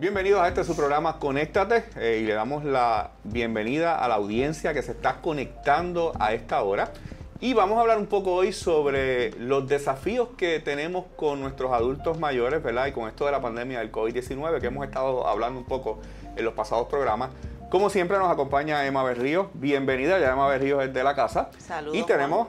Bienvenidos a este su programa Conéctate eh, y le damos la bienvenida a la audiencia que se está conectando a esta hora. Y vamos a hablar un poco hoy sobre los desafíos que tenemos con nuestros adultos mayores, ¿verdad? Y con esto de la pandemia del COVID-19 que hemos estado hablando un poco en los pasados programas. Como siempre nos acompaña Emma Berríos. Bienvenida, ya Emma Berríos es de la casa. Saludos. Y tenemos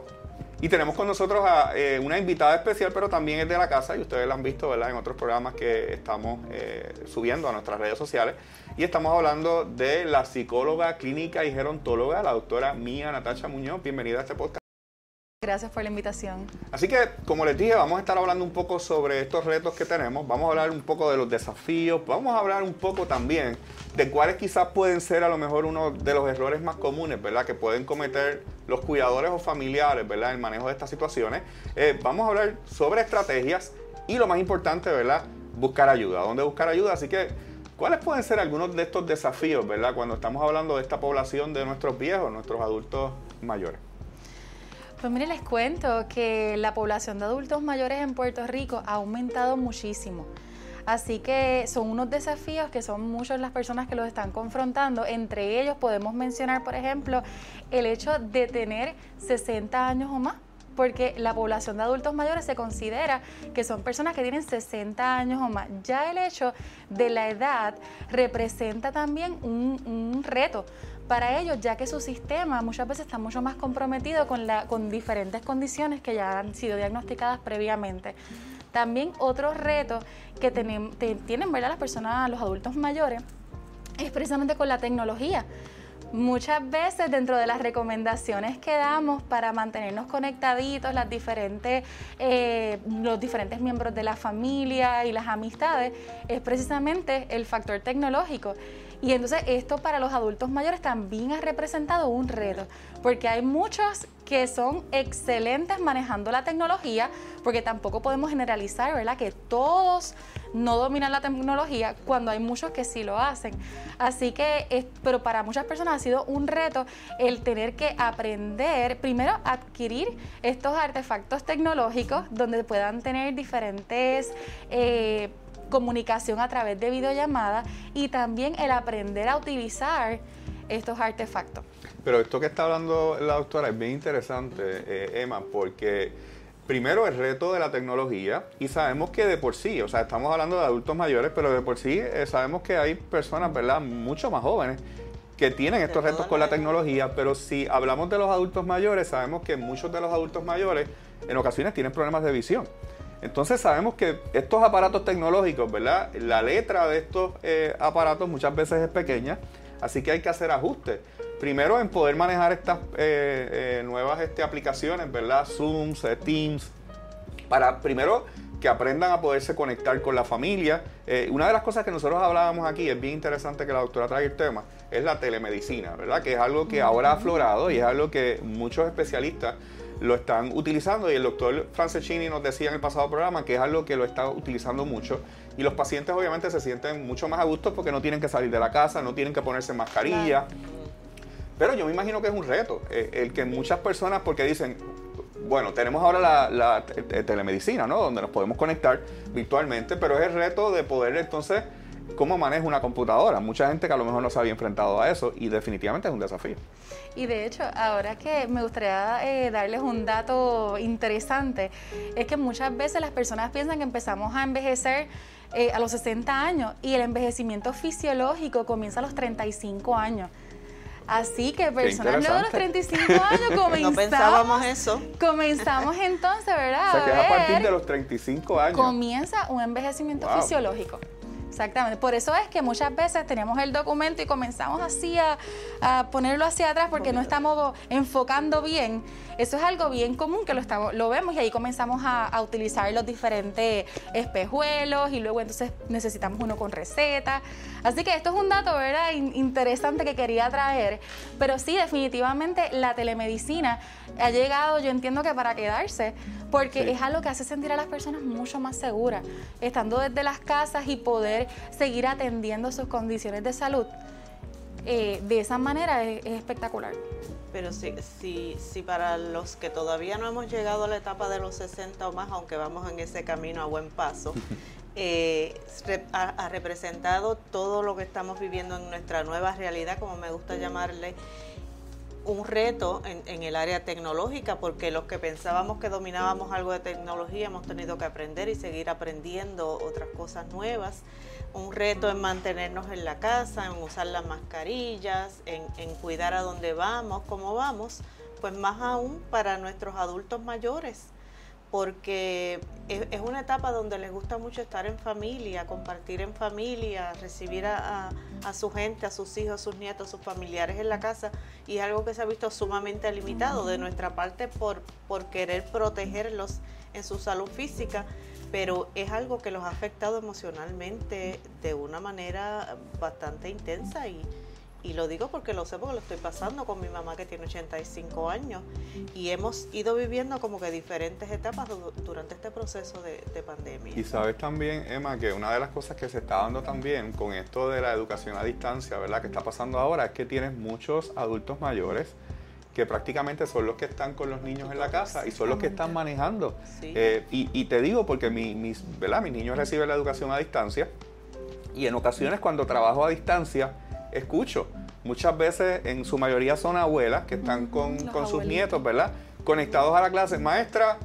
y tenemos con nosotros a eh, una invitada especial, pero también es de la casa, y ustedes la han visto ¿verdad? en otros programas que estamos eh, subiendo a nuestras redes sociales. Y estamos hablando de la psicóloga clínica y gerontóloga, la doctora Mía Natacha Muñoz. Bienvenida a este podcast. Gracias por la invitación. Así que, como les dije, vamos a estar hablando un poco sobre estos retos que tenemos, vamos a hablar un poco de los desafíos, vamos a hablar un poco también de cuáles quizás pueden ser a lo mejor uno de los errores más comunes, ¿verdad? Que pueden cometer los cuidadores o familiares, ¿verdad? En el manejo de estas situaciones. Eh, vamos a hablar sobre estrategias y lo más importante, ¿verdad? Buscar ayuda. ¿Dónde buscar ayuda? Así que, ¿cuáles pueden ser algunos de estos desafíos, ¿verdad? Cuando estamos hablando de esta población de nuestros viejos, nuestros adultos mayores. Pues mire, les cuento que la población de adultos mayores en Puerto Rico ha aumentado muchísimo. Así que son unos desafíos que son muchas las personas que los están confrontando. Entre ellos podemos mencionar, por ejemplo, el hecho de tener 60 años o más porque la población de adultos mayores se considera que son personas que tienen 60 años o más. Ya el hecho de la edad representa también un, un reto para ellos, ya que su sistema muchas veces está mucho más comprometido con, diferentes condiciones que ya han sido diagnosticadas previamente. También otro reto que tienen, tienen ¿verdad? las personas, los adultos mayores, es precisamente con la tecnología. Muchas veces dentro de las recomendaciones que damos para mantenernos conectaditos, eh, los diferentes miembros de la familia y las amistades, es precisamente el factor tecnológico. Y entonces esto para los adultos mayores también ha representado un reto, porque hay muchos que son excelentes manejando la tecnología, porque tampoco podemos generalizar, ¿verdad? Que todos no dominan la tecnología cuando hay muchos que sí lo hacen. Así que, pero para muchas personas ha sido un reto el tener que aprender, primero, adquirir estos artefactos tecnológicos donde puedan tener diferentes... Eh, comunicación a través de videollamadas y también el aprender a utilizar estos artefactos. Pero esto que está hablando la doctora es bien interesante, eh, Emma, porque primero el reto de la tecnología y sabemos que de por sí, o sea, estamos hablando de adultos mayores, pero de por sí eh, sabemos que hay personas, ¿verdad?, mucho más jóvenes que tienen estos retos con la tecnología, pero si hablamos de los adultos mayores, sabemos que muchos de los adultos mayores en ocasiones tienen problemas de visión. Entonces sabemos que estos aparatos tecnológicos, ¿verdad? La letra de estos eh, aparatos muchas veces es pequeña, así que hay que hacer ajustes. Primero en poder manejar estas eh, eh, nuevas este, aplicaciones, ¿verdad? Zooms, Teams, para primero que aprendan a poderse conectar con la familia. una de las cosas que nosotros hablábamos aquí, es bien interesante que la doctora traiga el tema, es la telemedicina, ¿verdad? Que es algo que ahora ha aflorado y es algo que muchos especialistas lo están utilizando y el doctor Franceschini nos decía en el pasado programa que es algo que lo está utilizando mucho y los pacientes obviamente se sienten mucho más a gusto porque no tienen que salir de la casa, no tienen que ponerse mascarilla. Pero yo me imagino que es un reto, eh, el que muchas personas, porque dicen, bueno, tenemos ahora la, la telemedicina, ¿no? Donde nos podemos conectar virtualmente, pero es el reto de poder entonces cómo maneja una computadora. Mucha gente que a lo mejor no se había enfrentado a eso y definitivamente es un desafío. Y de hecho, ahora que me gustaría eh, darles un dato interesante, es que muchas veces las personas piensan que empezamos a envejecer eh, a los 60 años y el envejecimiento fisiológico comienza a los 35 años. Así que personas luego de los 35 años comenzamos. no pensábamos eso. Comenzamos entonces, ¿verdad? O sea que a, partir de los 35 años. Comienza un envejecimiento fisiológico. Exactamente. Por eso es que muchas veces tenemos el documento y comenzamos así a, ponerlo hacia atrás porque no estamos enfocando bien. Eso es algo bien común que lo, estamos, lo vemos y ahí comenzamos a, utilizar los diferentes espejuelos y luego entonces necesitamos uno con receta. Así que esto es un dato, ¿verdad? interesante que quería traer. Pero sí, definitivamente la telemedicina ha llegado, yo entiendo que para quedarse, porque es algo que hace sentir a las personas mucho más seguras, estando desde las casas y poder seguir atendiendo sus condiciones de salud. Eh, de esa manera es, espectacular. Pero si, si, si para los que todavía no hemos llegado a la etapa de los 60 o más, aunque vamos en ese camino a buen paso, eh, ha, representado todo lo que estamos viviendo en nuestra nueva realidad, como me gusta llamarle, un reto en, el área tecnológica, porque los que pensábamos que dominábamos algo de tecnología hemos tenido que aprender y seguir aprendiendo otras cosas nuevas. Un reto en mantenernos en la casa, en usar las mascarillas, en, en cuidar a dónde vamos, cómo vamos, pues más aún para nuestros adultos mayores porque es, una etapa donde les gusta mucho estar en familia, compartir en familia, recibir a, su gente, a sus hijos, a sus nietos, a sus familiares en la casa, y es algo que se ha visto sumamente limitado de nuestra parte por, por querer protegerlos en su salud física, pero es algo que los ha afectado emocionalmente de una manera bastante intensa y, y lo digo porque lo sé porque lo estoy pasando con mi mamá que tiene 85 años y hemos ido viviendo como que diferentes etapas durante este proceso de, pandemia. Y sabes también, Emma, que una de las cosas que se está dando también con esto de la educación a distancia, ¿verdad? Que está pasando ahora es que tienes muchos adultos mayores que prácticamente son los que están con los niños en la casa y son los que están manejando. Eh, y, te digo porque mi, mis, ¿verdad? mis niños reciben la educación a distancia y en ocasiones cuando trabajo a distancia, escucho. Muchas veces, en su mayoría son abuelas que están con, sus nietos, ¿verdad? Conectados a la clase. Maestra,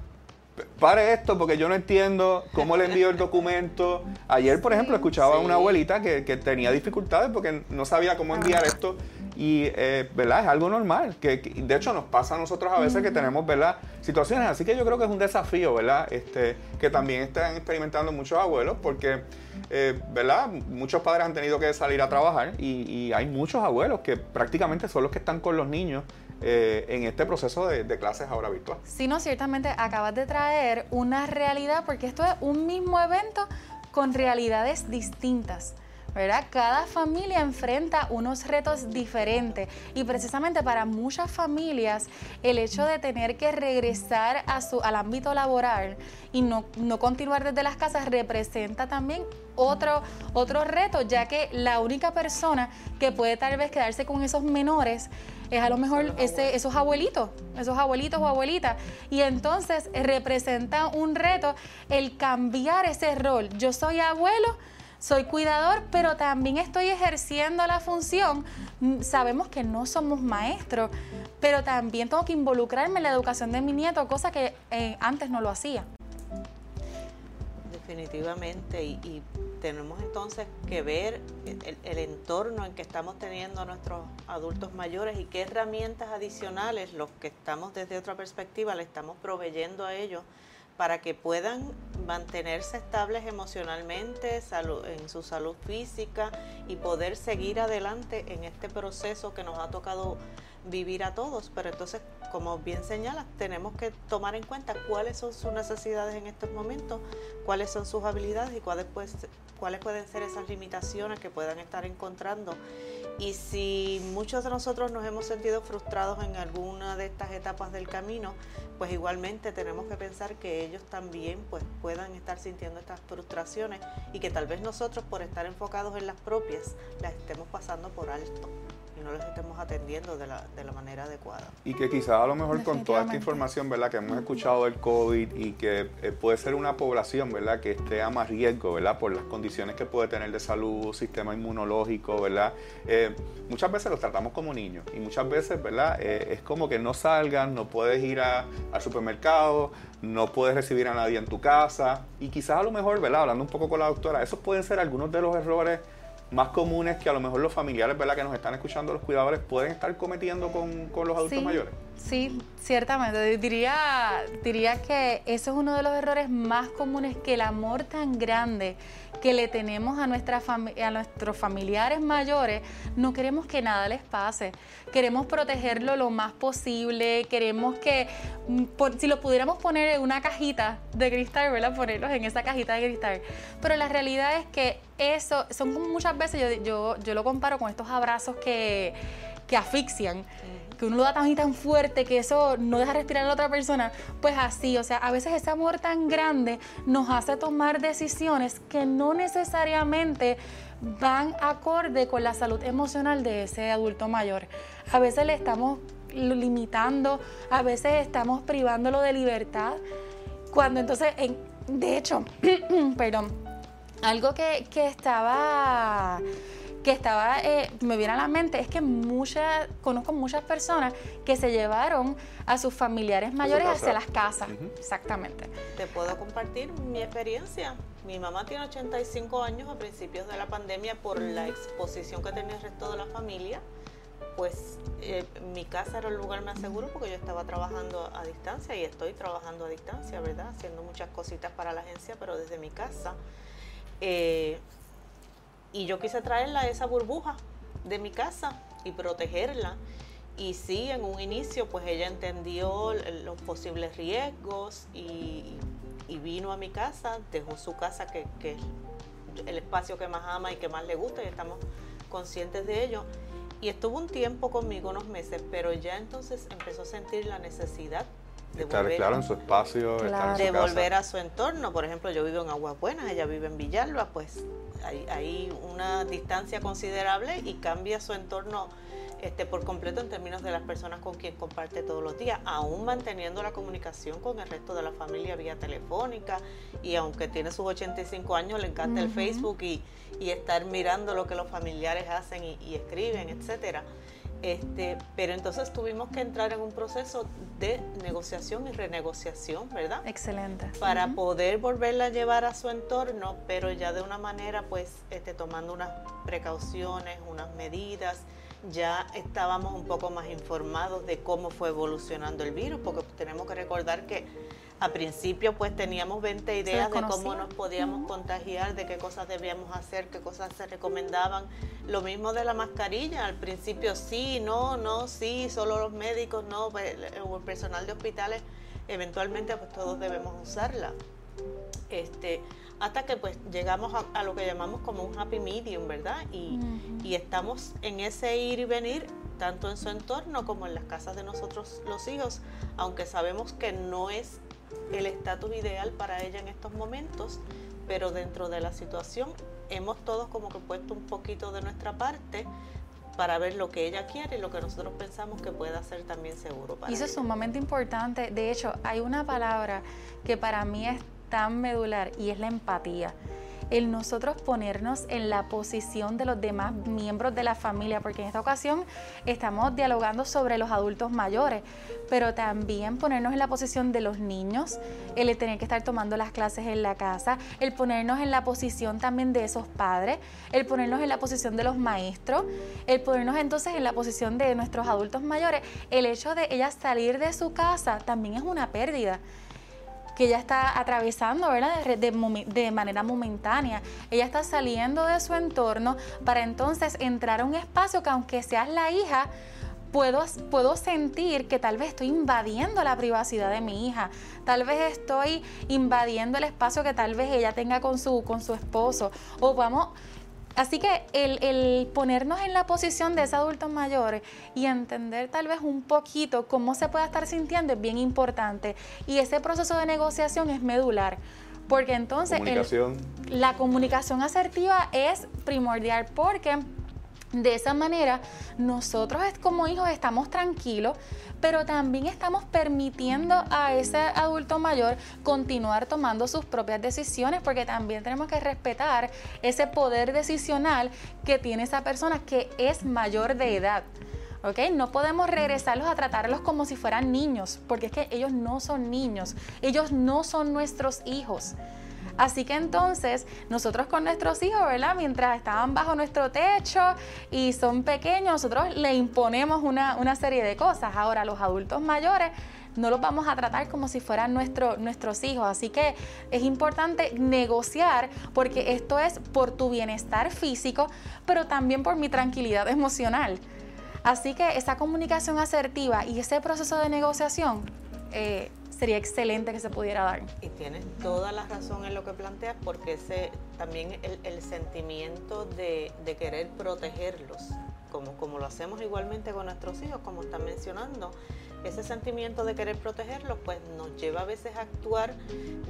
pare esto porque yo no entiendo cómo le envío el documento. Ayer, por ejemplo, escuchaba a una abuelita que, tenía dificultades porque no sabía cómo enviar esto. Y, eh, ¿verdad? Es algo normal. Que, de hecho, nos pasa a nosotros a veces que tenemos, ¿verdad? Situaciones. Así que yo creo que es un desafío, ¿verdad? Este, que también están experimentando muchos abuelos porque eh, ¿verdad? Muchos padres han tenido que salir a trabajar y, hay muchos abuelos que prácticamente son los que están con los niños eh, en este proceso de, de, clases ahora virtual. Sí, no, ciertamente acabas de traer una realidad porque esto es un mismo evento con realidades distintas. Cada familia enfrenta unos retos diferentes y precisamente para muchas familias el hecho de tener que regresar a su, al ámbito laboral y no, no continuar desde las casas representa también otro, otro reto, ya que la única persona que puede tal vez quedarse con esos menores es a lo mejor ese, esos abuelitos, esos abuelitos o abuelitas. Y entonces representa un reto el cambiar ese rol. Yo soy abuelo, soy cuidador, pero también estoy ejerciendo la función. Mm, sabemos que no somos maestros, pero también tengo que involucrarme en la educación de mi nieto, cosa que eh, antes no lo hacía. Definitivamente, y, tenemos entonces que ver el, el, entorno en que estamos teniendo a nuestros adultos mayores y qué herramientas adicionales, los que estamos desde otra perspectiva, le estamos proveyendo a ellos para que puedan mantenerse estables emocionalmente, en su salud física y poder seguir adelante en este proceso que nos ha tocado vivir a todos. Pero entonces, como bien señalas, tenemos que tomar en cuenta cuáles son sus necesidades en estos momentos, cuáles son sus habilidades y cuáles, pues, cuáles pueden ser esas limitaciones que puedan estar encontrando. Y si muchos de nosotros nos hemos sentido frustrados en alguna de estas etapas del camino, pues igualmente tenemos que pensar que ellos también pues puedan estar sintiendo estas frustraciones y que tal vez nosotros por estar enfocados en las propias las estemos pasando por alto y no les estemos atendiendo de la, de la manera adecuada. Y que quizás a lo mejor con toda esta información, ¿verdad? Que hemos escuchado del COVID y que eh, puede ser una población, ¿verdad? Que esté a más riesgo, ¿verdad? Por las condiciones que puede tener de salud, sistema inmunológico, ¿verdad? Eh, muchas veces los tratamos como niños y muchas veces, ¿verdad? Eh, es como que no salgan, no puedes ir al supermercado, no puedes recibir a nadie en tu casa y quizás a lo mejor, ¿verdad? Hablando un poco con la doctora, esos pueden ser algunos de los errores más comunes que a lo mejor los familiares, ¿verdad? Que nos están escuchando, los cuidadores, pueden estar cometiendo con, los adultos mayores. Sí, ciertamente. Diría, diría que eso es uno de los errores más comunes, que el amor tan grande que le tenemos a, nuestra a nuestros familiares mayores, no queremos que nada les pase. Queremos protegerlo lo más posible, queremos que, mm, si lo pudiéramos poner en una cajita de cristal, ¿verdad? Ponerlos en esa cajita de cristal. Pero la realidad es que eso, son muchas veces, yo, yo, yo lo comparo con estos abrazos que, que asfixian que uno lo da tan y tan fuerte que eso no deja respirar a la otra persona, pues así, o sea, a veces ese amor tan grande nos hace tomar decisiones que no necesariamente van acorde con la salud emocional de ese adulto mayor. A veces le estamos limitando, a veces estamos privándolo de libertad, cuando entonces, de hecho, perdón, Algo que, que estaba que estaba, eh, me viene a la mente, es que muchas, conozco muchas personas que se llevaron a sus familiares mayores hacia las casas. Exactamente. Te puedo compartir mi experiencia. Mi mamá tiene 85 años a principios de la pandemia por la exposición que tenía el resto de la familia. Pues eh, mi casa era el lugar más seguro porque yo estaba trabajando a distancia y estoy trabajando a distancia, ¿verdad? Haciendo muchas cositas para la agencia, pero desde mi casa. Eh, y yo quise traerla a esa burbuja de mi casa y protegerla. Y sí, en un inicio, pues ella entendió los posibles riesgos y, vino a mi casa, dejó su casa, que, es el espacio que más ama y que más le gusta, y estamos conscientes de ello. Y estuvo un tiempo conmigo, unos meses, pero ya entonces empezó a sentir la necesidad de estar volver, claro en su espacio, de volver a su entorno. Por ejemplo, yo vivo en Aguas Buenas, ella vive en Villalba, pues hay, una distancia considerable y cambia su entorno este, por completo en términos de las personas con quien comparte todos los días, aún manteniendo la comunicación con el resto de la familia vía telefónica y aunque tiene sus 85 años le encanta el Facebook y, estar mirando lo que los familiares hacen y, y escriben, etcétera. Este, pero entonces tuvimos que entrar en un proceso de negociación y renegociación, ¿verdad? Excelente. Para poder volverla a llevar a su entorno, pero ya de una manera, pues, este, tomando unas precauciones, unas medidas. Ya estábamos un poco más informados de cómo fue evolucionando el virus, porque tenemos que recordar que a principio pues teníamos 20 ideas de cómo nos podíamos contagiar, de qué cosas debíamos hacer, qué cosas se recomendaban. Lo mismo de la mascarilla, al principio sí, no, no, sí, solo los médicos, no, pues, o el personal de hospitales, eventualmente pues todos debemos usarla. Este, hasta que pues llegamos a, lo que llamamos como un happy medium, ¿verdad? Y, y estamos en ese ir y venir tanto en su entorno como en las casas de nosotros los hijos, aunque sabemos que no es el estatus ideal para ella en estos momentos, pero dentro de la situación hemos todos como que puesto un poquito de nuestra parte para ver lo que ella quiere y lo que nosotros pensamos que pueda ser también seguro para y eso es sumamente importante. De hecho, hay una palabra que para mí es tan medular y es la empatía el nosotros ponernos en la posición de los demás miembros de la familia, porque en esta ocasión estamos dialogando sobre los adultos mayores, pero también ponernos en la posición de los niños, el tener que estar tomando las clases en la casa, el ponernos en la posición también de esos padres, el ponernos en la posición de los maestros, el ponernos entonces en la posición de nuestros adultos mayores, el hecho de ella salir de su casa también es una pérdida que ella está atravesando, ¿verdad? De, manera momentánea. Ella está saliendo de su entorno para entonces entrar a un espacio que aunque seas la hija, Puedo, puedo, sentir que tal vez estoy invadiendo la privacidad de mi hija, tal vez estoy invadiendo el espacio que tal vez ella tenga con su, con su esposo, o vamos, Así que el, ponernos en la posición de ese adulto mayor y entender tal vez un poquito cómo se puede estar sintiendo es bien importante. Y ese proceso de negociación es medular. Porque entonces la comunicación asertiva es primordial porque de esa manera, nosotros como hijos estamos tranquilos, pero también estamos permitiendo a ese adulto mayor continuar tomando sus propias decisiones, porque también tenemos que respetar ese poder decisional que tiene esa persona que es mayor de edad. ¿ok? No podemos regresarlos a tratarlos como si fueran niños, porque es que ellos no son niños, ellos no son nuestros hijos. Así que entonces nosotros con nuestros hijos, ¿verdad? Mientras estaban bajo nuestro techo y son pequeños, nosotros le imponemos una, serie de cosas. Ahora los adultos mayores no los vamos a tratar como si fueran nuestros hijos. Así que es importante negociar porque esto es por tu bienestar físico, pero también por mi tranquilidad emocional. Así que esa comunicación asertiva y ese proceso de negociación eh, sería excelente que se pudiera dar. Y tienes toda la razón en lo que planteas, porque ese también el, sentimiento de, querer protegerlos, como, como lo hacemos igualmente con nuestros hijos, como están mencionando, ese sentimiento de querer protegerlos, pues nos lleva a veces a actuar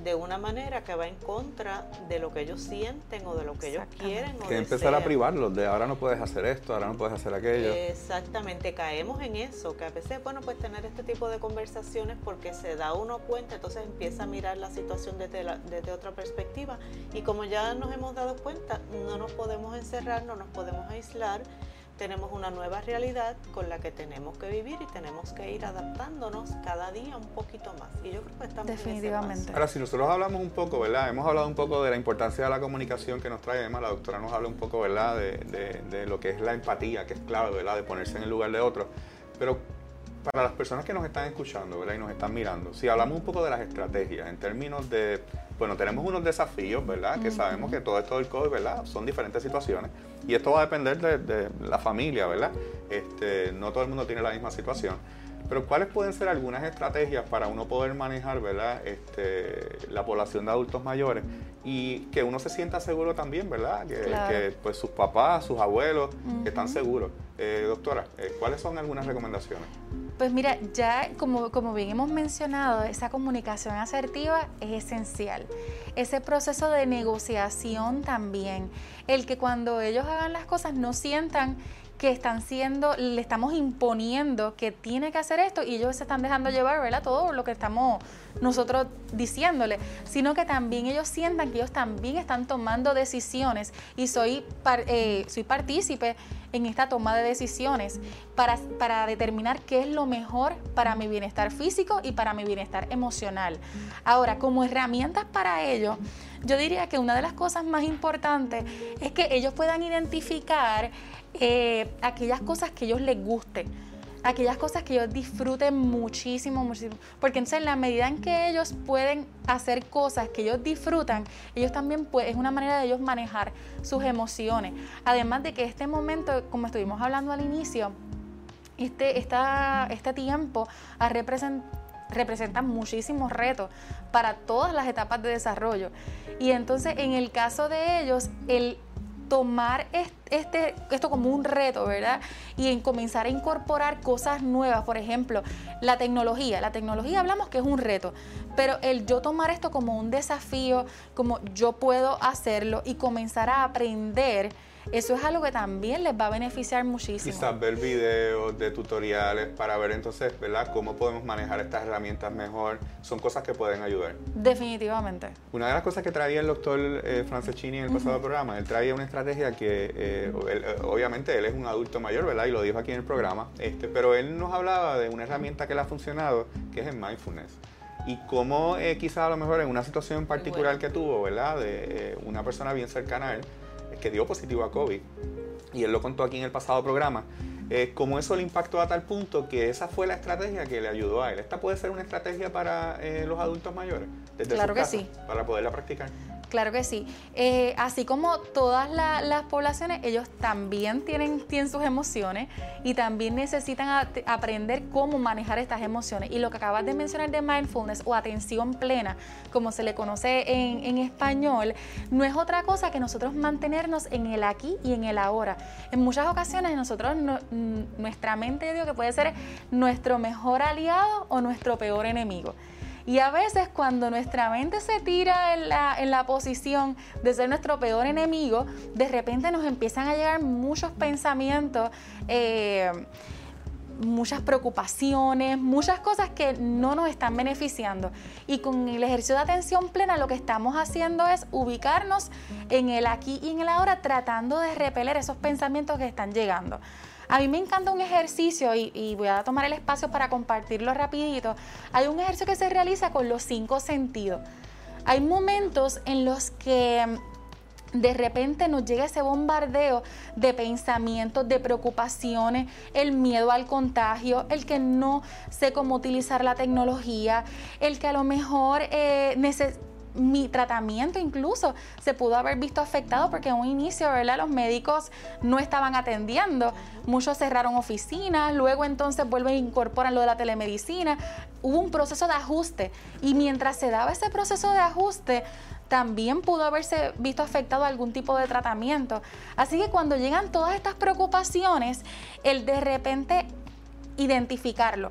de una manera que va en contra de lo que ellos sienten o de lo que ellos quieren. O que empezar a privarlos de ahora no puedes hacer esto, ahora no puedes hacer aquello. Exactamente, caemos en eso, que a veces, bueno, pues tener este tipo de conversaciones porque se da uno cuenta, entonces empieza a mirar la situación desde, desde otra perspectiva y como ya nos hemos dado cuenta, no nos podemos encerrar, no nos podemos aislar tenemos una nueva realidad con la que tenemos que vivir y tenemos que ir adaptándonos cada día un poquito más. Y yo creo que estamos Definitivamente. Ahora, si nosotros hablamos un poco, ¿verdad? Hemos hablado un poco de la importancia de la comunicación que nos trae, además la doctora nos habla un poco, ¿verdad? De, de, lo que es la empatía, que es clave, ¿verdad? De ponerse en el lugar de otro. Pero para las personas que nos están escuchando, ¿verdad? Y nos están mirando, si hablamos un poco de las estrategias en términos de bueno, tenemos unos desafíos, ¿verdad? Que sabemos que todo esto del COVID, ¿verdad? Son diferentes situaciones y esto va a depender de, la familia, ¿verdad? Este, no todo el mundo tiene la misma situación. Pero ¿cuáles pueden ser algunas estrategias para uno poder manejar, ¿verdad? Este, la población de adultos mayores y que uno se sienta seguro también, ¿verdad? Que, pues sus papás, sus abuelos están seguros. Eh, doctora, eh, ¿cuáles son algunas recomendaciones? Pues mira, ya como, como bien hemos mencionado, esa comunicación asertiva es esencial. Ese proceso de negociación también. El que cuando ellos hagan las cosas no sientan que están siendo, le estamos imponiendo que tiene que hacer esto y ellos se están dejando llevar, ¿verdad? Todo lo que estamos nosotros diciéndole, sino que también ellos sientan que ellos también están tomando decisiones y soy, eh, soy partícipe en esta toma de decisiones para, para determinar qué es lo mejor para mi bienestar físico y para mi bienestar emocional. Ahora, como herramientas para ello, yo diría que una de las cosas más importantes es que ellos puedan identificar eh, aquellas cosas que ellos les gusten, aquellas cosas que ellos disfruten muchísimo, muchísimo. Porque entonces en la medida en que ellos pueden hacer cosas que ellos disfrutan, ellos también pueden, es una manera de ellos manejar sus emociones. Además de que este momento, como estuvimos hablando al inicio, este, este tiempo representa muchísimos retos para todas las etapas de desarrollo. Y entonces en el caso de ellos, el tomar este, esto como un reto, ¿verdad? Y en comenzar a incorporar cosas nuevas, por ejemplo, la tecnología. La tecnología hablamos que es un reto, pero el yo tomar esto como un desafío, como yo puedo hacerlo y comenzar a aprender eso es algo que también les va a beneficiar muchísimo. Quizás ver videos de tutoriales para ver entonces, ¿verdad?, cómo podemos manejar estas herramientas mejor. Son cosas que pueden ayudar. Definitivamente. Una de las cosas que traía el doctor eh, Franceschini en el pasado programa, él traía una estrategia que, eh, eh, obviamente, él es un adulto mayor, ¿verdad?, y lo dijo aquí en el programa, este, pero él nos hablaba de una herramienta que le ha funcionado, que es el mindfulness y cómo eh, quizás a lo mejor en una situación particular que tuvo, ¿verdad? De una persona bien cercana a él, que dio positivo a COVID, y él lo contó aquí en el pasado programa, eh, como eso le impactó a tal punto que esa fue la estrategia que le ayudó a él. ¿Esta puede ser una estrategia para eh, los adultos mayores? Desde claro que sí. Para poderla practicar. Claro que sí. Eh, así como todas las poblaciones, ellos también tienen, tienen sus emociones y también necesitan aprender cómo manejar estas emociones. Y lo que acabas de mencionar de mindfulness o atención plena, como se le conoce en, español, no es otra cosa que nosotros mantenernos en el aquí y en el ahora. En muchas ocasiones nosotros, nuestra mente, digo que puede ser nuestro mejor aliado o nuestro peor enemigo. Y a veces cuando nuestra mente se tira en la, en la posición de ser nuestro peor enemigo, de repente nos empiezan a llegar muchos pensamientos. Eh, muchas preocupaciones, muchas cosas que no nos están beneficiando. Y con el ejercicio de atención plena lo que estamos haciendo es ubicarnos en el aquí y en el ahora, tratando de repeler esos pensamientos que están llegando. A mí me encanta un ejercicio y, voy a tomar el espacio para compartirlo rapidito. Hay un ejercicio que se realiza con los cinco sentidos. Hay momentos en los que mm, de repente nos llega ese bombardeo de pensamientos, de preocupaciones, el miedo al contagio, el que no sé cómo utilizar la tecnología, el que a lo mejor eh, mi tratamiento incluso se pudo haber visto afectado porque en un inicio, ¿verdad? Los médicos no estaban atendiendo, muchos cerraron oficinas, luego entonces vuelven e incorporan lo de la telemedicina. Hubo un proceso de ajuste y mientras se daba ese proceso de ajuste, también pudo haberse visto afectado algún tipo de tratamiento. Así que cuando llegan todas estas preocupaciones, el de repente identificarlo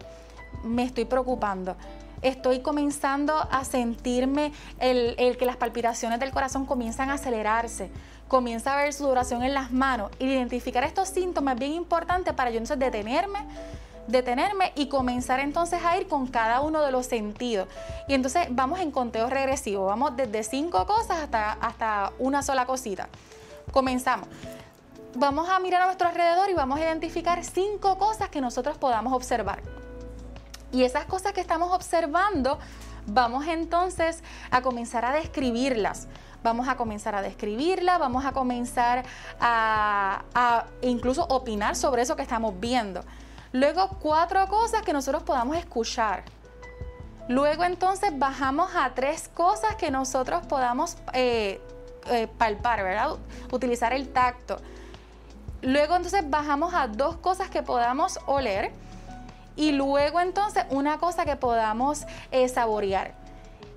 me estoy preocupando. Estoy comenzando a sentirme el, el que las palpitaciones del corazón comienzan a acelerarse comienza a ver sudoración en las manos. Identificar estos síntomas es bien importante para yo entonces detenerme detenerme y comenzar entonces a ir con cada uno de los sentidos. Y entonces vamos en conteo regresivo, vamos desde cinco cosas hasta, hasta una sola cosita. Comenzamos. Vamos a mirar a nuestro alrededor y vamos a identificar cinco cosas que nosotros podamos observar. Y esas cosas que estamos observando, vamos entonces a comenzar a describirlas. Vamos a comenzar a describirlas, vamos a comenzar a, a incluso opinar sobre eso que estamos viendo. Luego, cuatro cosas que nosotros podamos escuchar. Luego entonces bajamos a tres cosas que nosotros podamos eh, eh, palpar, ¿verdad? Utilizar el tacto. Luego entonces bajamos a dos cosas que podamos oler. Y luego entonces una cosa que podamos eh, saborear.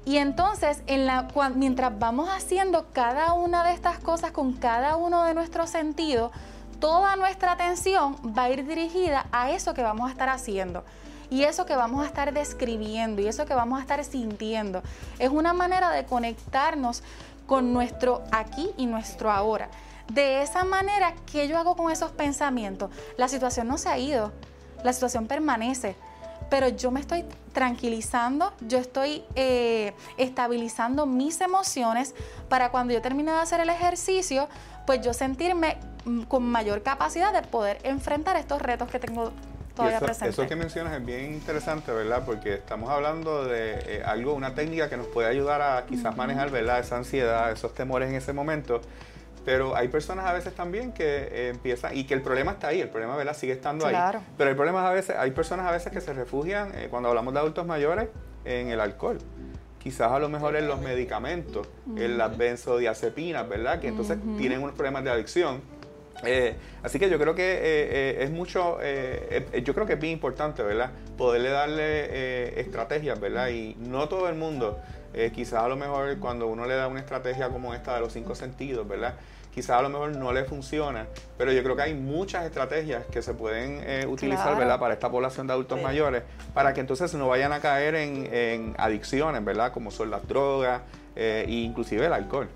Y entonces, en la, mientras vamos haciendo cada una de estas cosas con cada uno de nuestros sentidos, toda nuestra atención va a ir dirigida a eso que vamos a estar haciendo y eso que vamos a estar describiendo y eso que vamos a estar sintiendo. Es una manera de conectarnos con nuestro aquí y nuestro ahora. De esa manera, ¿qué yo hago con esos pensamientos? La situación no se ha ido, la situación permanece, pero yo me estoy tranquilizando, yo estoy eh, estabilizando mis emociones para cuando yo termine de hacer el ejercicio, pues yo sentirme mm, con mayor capacidad de poder enfrentar estos retos que tengo todavía presentes. Eso que mencionas es bien interesante, ¿verdad? Porque estamos hablando de eh, algo, una técnica que nos puede ayudar a quizás manejar, ¿verdad? Esa ansiedad, esos temores en ese momento. Pero hay personas a veces también que eh, empiezan, y que el problema está ahí, el problema ¿verdad? sigue estando ahí. Pero hay problemas a veces, hay personas a veces que se refugian, eh, cuando hablamos de adultos mayores, en el alcohol quizás a lo mejor en los medicamentos, en las benzodiazepinas, ¿verdad? Que entonces tienen unos problemas de adicción. Eh, así que yo creo que eh, eh, es mucho, yo creo que es bien importante, ¿verdad? Poderle darle estrategias, ¿verdad? Y no todo el mundo, quizás a lo mejor cuando uno le da una estrategia como esta de los cinco sentidos, ¿verdad? Quizás a lo mejor no le funciona, pero yo creo que hay muchas estrategias que se pueden eh, utilizar ¿verdad? para esta población de adultos mayores, para que entonces no vayan a caer en, adicciones, ¿verdad? como son las drogas e inclusive el alcohol.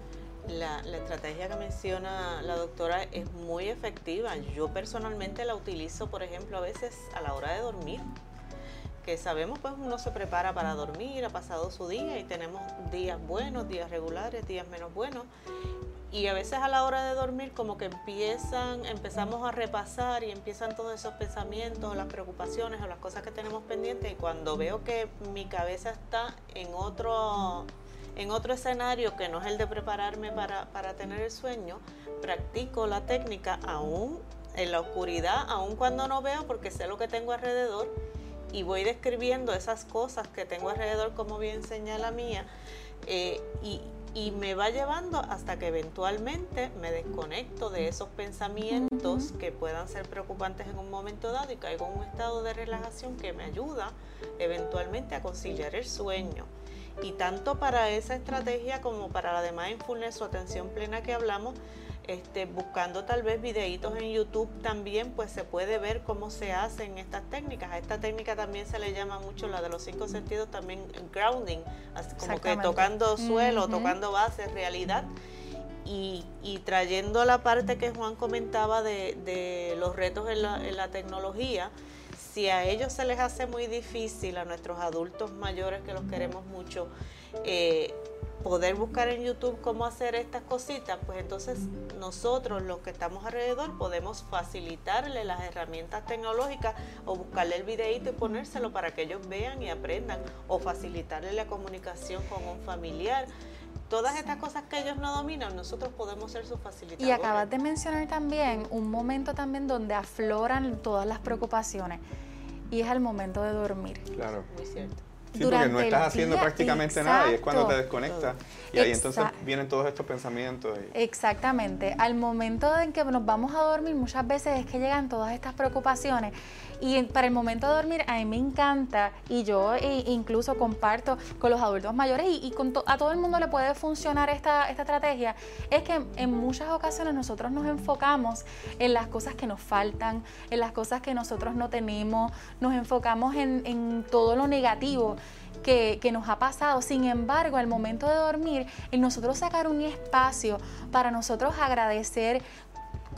La, la, estrategia que menciona la doctora es muy efectiva. Yo personalmente la utilizo, por ejemplo, a veces a la hora de dormir que sabemos pues uno se prepara para dormir, ha pasado su día y tenemos días buenos, días regulares, días menos buenos y a veces a la hora de dormir como que empiezan, empezamos a repasar y empiezan todos esos pensamientos, las preocupaciones o las cosas que tenemos pendientes y cuando veo que mi cabeza está en otro, en otro escenario que no es el de prepararme para, para tener el sueño, practico la técnica aún en la oscuridad, aún cuando no veo porque sé lo que tengo alrededor y voy describiendo esas cosas que tengo alrededor como bien señala mía eh, y, y me va llevando hasta que eventualmente me desconecto de esos pensamientos que puedan ser preocupantes en un momento dado y caigo en un estado de relajación que me ayuda eventualmente a conciliar el sueño. Y tanto para esa estrategia como para la de mindfulness o atención plena que hablamos, este, buscando tal vez videitos en YouTube también, pues se puede ver cómo se hacen estas técnicas. A esta técnica también se le llama mucho la de los cinco sentidos, también grounding, así como que tocando suelo, tocando base, realidad. Y, trayendo la parte que Juan comentaba de, los retos en la, en la tecnología, si a ellos se les hace muy difícil, a nuestros adultos mayores que los queremos mucho, eh, poder buscar en YouTube cómo hacer estas cositas, pues entonces nosotros los que estamos alrededor podemos facilitarle las herramientas tecnológicas o buscarle el videíto y ponérselo para que ellos vean y aprendan o facilitarle la comunicación con un familiar. Todas estas cosas que ellos no dominan, nosotros podemos ser sus facilitadores. Y acabas de mencionar también un momento también donde afloran todas las preocupaciones y es el momento de dormir. Claro. Muy cierto Sí, porque no estás haciendo prácticamente nada y es cuando te desconectas. Y ahí entonces vienen todos estos pensamientos. Exactamente. Al momento en que nos vamos a dormir, muchas veces es que llegan todas estas preocupaciones. Y para el momento de dormir, a mí me encanta, y yo e, incluso comparto con los adultos mayores, y, con a todo el mundo le puede funcionar esta, esta estrategia, es que en muchas ocasiones nosotros nos enfocamos en las cosas que nos faltan, en las cosas que nosotros no tenemos, nos enfocamos en, en todo lo negativo que, nos ha pasado. Sin embargo, al momento de dormir, en nosotros sacar un espacio para nosotros agradecer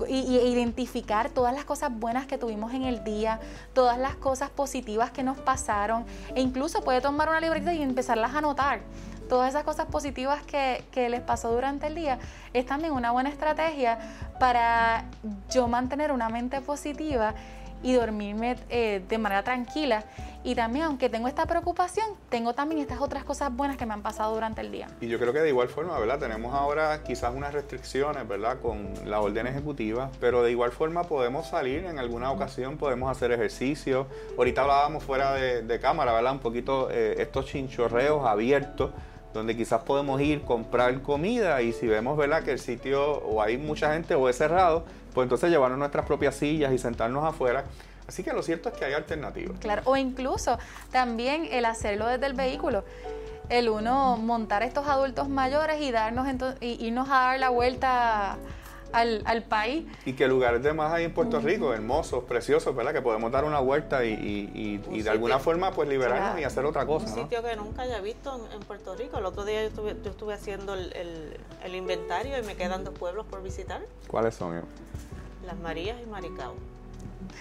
y, identificar todas las cosas buenas que tuvimos en el día, todas las cosas positivas que nos pasaron, e incluso puede tomar una libreta y empezarlas a anotar. Todas esas cosas positivas que, que les pasó durante el día es también una buena estrategia para yo mantener una mente positiva y dormirme eh, de manera tranquila. Y también, aunque tengo esta preocupación, tengo también estas otras cosas buenas que me han pasado durante el día. Y yo creo que de igual forma, ¿verdad? Tenemos ahora quizás unas restricciones, ¿verdad? Con la orden ejecutiva, pero de igual forma podemos salir en alguna ocasión, podemos hacer ejercicio. Ahorita hablábamos fuera de, cámara, ¿verdad? Un poquito eh, estos chinchorreos abiertos donde quizás podemos ir, comprar comida y si vemos ¿verdad? que el sitio o hay mucha gente o es cerrado, pues entonces llevarnos nuestras propias sillas y sentarnos afuera. Así que lo cierto es que hay alternativas. Claro, o incluso también el hacerlo desde el vehículo. El uno montar estos adultos mayores y darnos y irnos a dar la vuelta al, país. Y que lugares de más hay en Puerto Rico, hermosos, preciosos, ¿verdad? Que podemos dar una vuelta y, de alguna forma pues liberarnos y hacer otra cosa. Un sitio que nunca haya visto en, Puerto Rico. El otro día yo estuve, yo estuve haciendo el, inventario y me quedan dos pueblos por visitar. ¿Cuáles son? Las Marías y Maricao.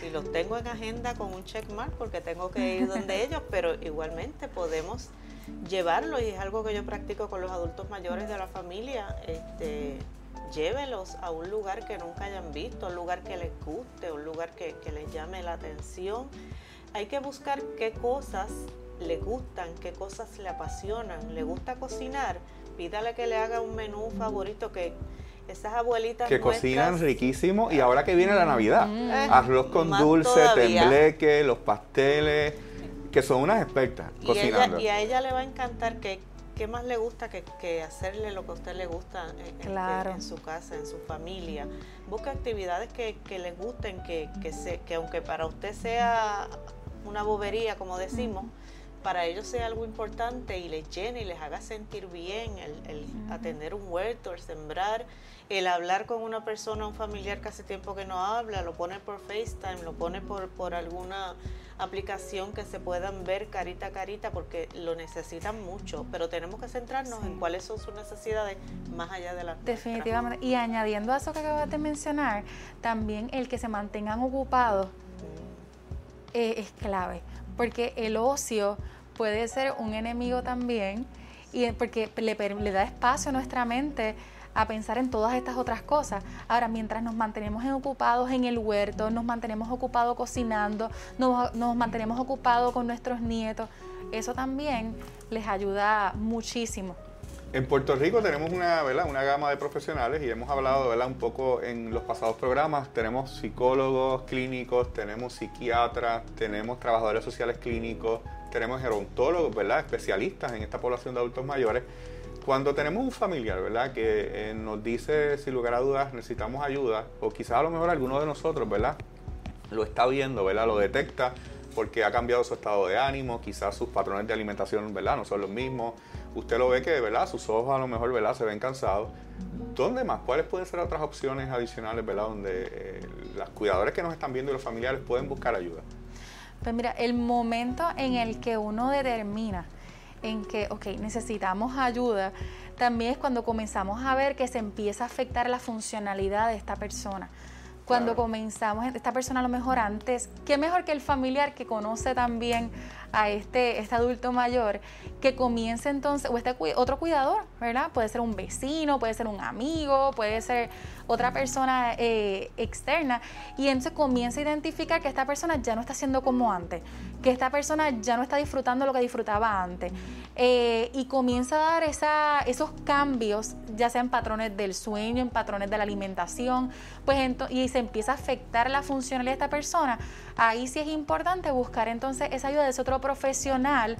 Y los tengo en agenda con un checkmark porque tengo que ir donde ellos, pero igualmente podemos llevarlo y es algo que yo practico con los adultos mayores de la familia. Este, llévelos a un lugar que nunca hayan visto, un lugar que les guste, un lugar que, les llame la atención. Hay que buscar qué cosas le gustan, qué cosas le apasionan. ¿Le gusta cocinar? Pídale que le haga un menú favorito que esas abuelitas que cocinan riquísimo y ahora que viene la Navidad, mm. arroz con dulce, tembleque, los pasteles, que son unas expertas cocinando. y a ella le va a encantar que ¿qué más le gusta que, hacerle lo que a usted le gusta en, su casa, en su familia? Busca actividades que, que les gusten, que, que, se, que aunque para usted sea una bobería, como decimos, para ellos sea algo importante y les llene y les haga sentir bien el, el atender un huerto, el sembrar el hablar con una persona, un familiar que hace tiempo que no habla, lo pone por FaceTime, lo pone por, por alguna aplicación que se puedan ver carita a carita porque lo necesitan mucho, pero tenemos que centrarnos en cuáles son sus necesidades más allá de las Definitivamente. Y añadiendo a eso que acabas de mencionar, también el que se mantengan ocupados eh, es clave, porque el ocio puede ser un enemigo también y porque le, le da espacio a nuestra mente a pensar en todas estas otras cosas. Ahora, mientras nos mantenemos ocupados en el huerto, nos mantenemos ocupados cocinando, nos, mantenemos ocupados con nuestros nietos, eso también les ayuda muchísimo. En Puerto Rico tenemos una, ¿verdad? una gama de profesionales y hemos hablado ¿verdad? un poco en los pasados programas. Tenemos psicólogos clínicos, tenemos psiquiatras, tenemos trabajadores sociales clínicos, tenemos gerontólogos, ¿verdad? especialistas en esta población de adultos mayores. Cuando tenemos un familiar, ¿verdad? Que eh, nos dice, sin lugar a dudas, necesitamos ayuda, o quizás a lo mejor alguno de nosotros, ¿verdad? Lo está viendo, ¿verdad? Lo detecta porque ha cambiado su estado de ánimo, quizás sus patrones de alimentación, ¿verdad? No son los mismos. Usted lo ve que, ¿verdad? Sus ojos a lo mejor, ¿verdad? Se ven cansados. ¿Dónde más? ¿Cuáles pueden ser otras opciones adicionales, ¿verdad? Donde eh, las cuidadores que nos están viendo y los familiares pueden buscar ayuda. Pues mira, el momento en el que uno determina en que, ok, necesitamos ayuda, también es cuando comenzamos a ver que se empieza a afectar la funcionalidad de esta persona. Cuando comenzamos, esta persona a lo mejor antes, qué mejor que el familiar que conoce también a este, este adulto mayor, que comience entonces, o este otro cuidador, ¿verdad? Puede ser un vecino, puede ser un amigo, puede ser otra persona eh, externa, y entonces comienza a identificar que esta persona ya no está siendo como antes, que esta persona ya no está disfrutando lo que disfrutaba antes, eh, y comienza a dar esa, esos cambios, ya sea en patrones del sueño, en patrones de la alimentación, pues y se empieza a afectar la funcionalidad de esta persona, ahí sí es importante buscar entonces esa ayuda de ese otro profesional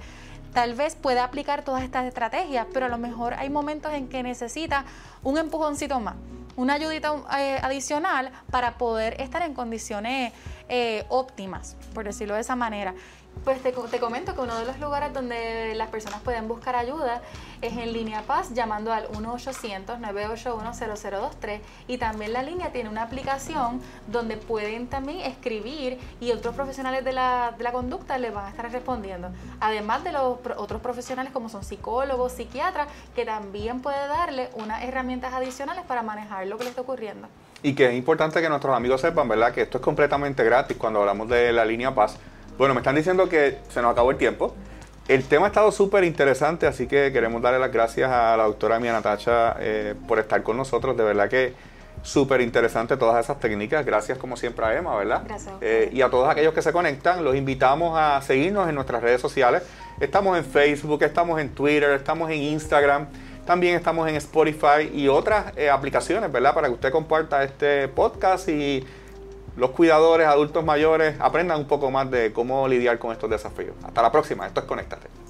tal vez puede aplicar todas estas estrategias, pero a lo mejor hay momentos en que necesita un empujoncito más, una ayudita eh, adicional para poder estar en condiciones eh, óptimas, por decirlo de esa manera. Pues te, comento que uno de los lugares donde las personas pueden buscar ayuda es en Línea Paz llamando al 1-800-981-0023 y también la línea tiene una aplicación donde pueden también escribir y otros profesionales de la, de la conducta les van a estar respondiendo. Además de los otros profesionales como son psicólogos, psiquiatras, que también puede darle unas herramientas adicionales para manejar lo que le está ocurriendo. Y que es importante que nuestros amigos sepan, ¿verdad? Que esto es completamente gratis cuando hablamos de la línea Paz bueno, me están diciendo que se nos acabó el tiempo. El tema ha estado súper interesante, así que queremos darle las gracias a la doctora Mía Natacha eh, por estar con nosotros. De verdad que súper interesante todas esas técnicas. Gracias como siempre a Emma, ¿verdad? Gracias. Eh, y a todos aquellos que se conectan, los invitamos a seguirnos en nuestras redes sociales. Estamos en Facebook, estamos en Twitter, estamos en Instagram. También estamos en Spotify y otras eh, aplicaciones, ¿verdad? Para que usted comparta este podcast y los cuidadores, adultos mayores, aprendan un poco más de cómo lidiar con estos desafíos. Hasta la próxima, esto es Conéctate.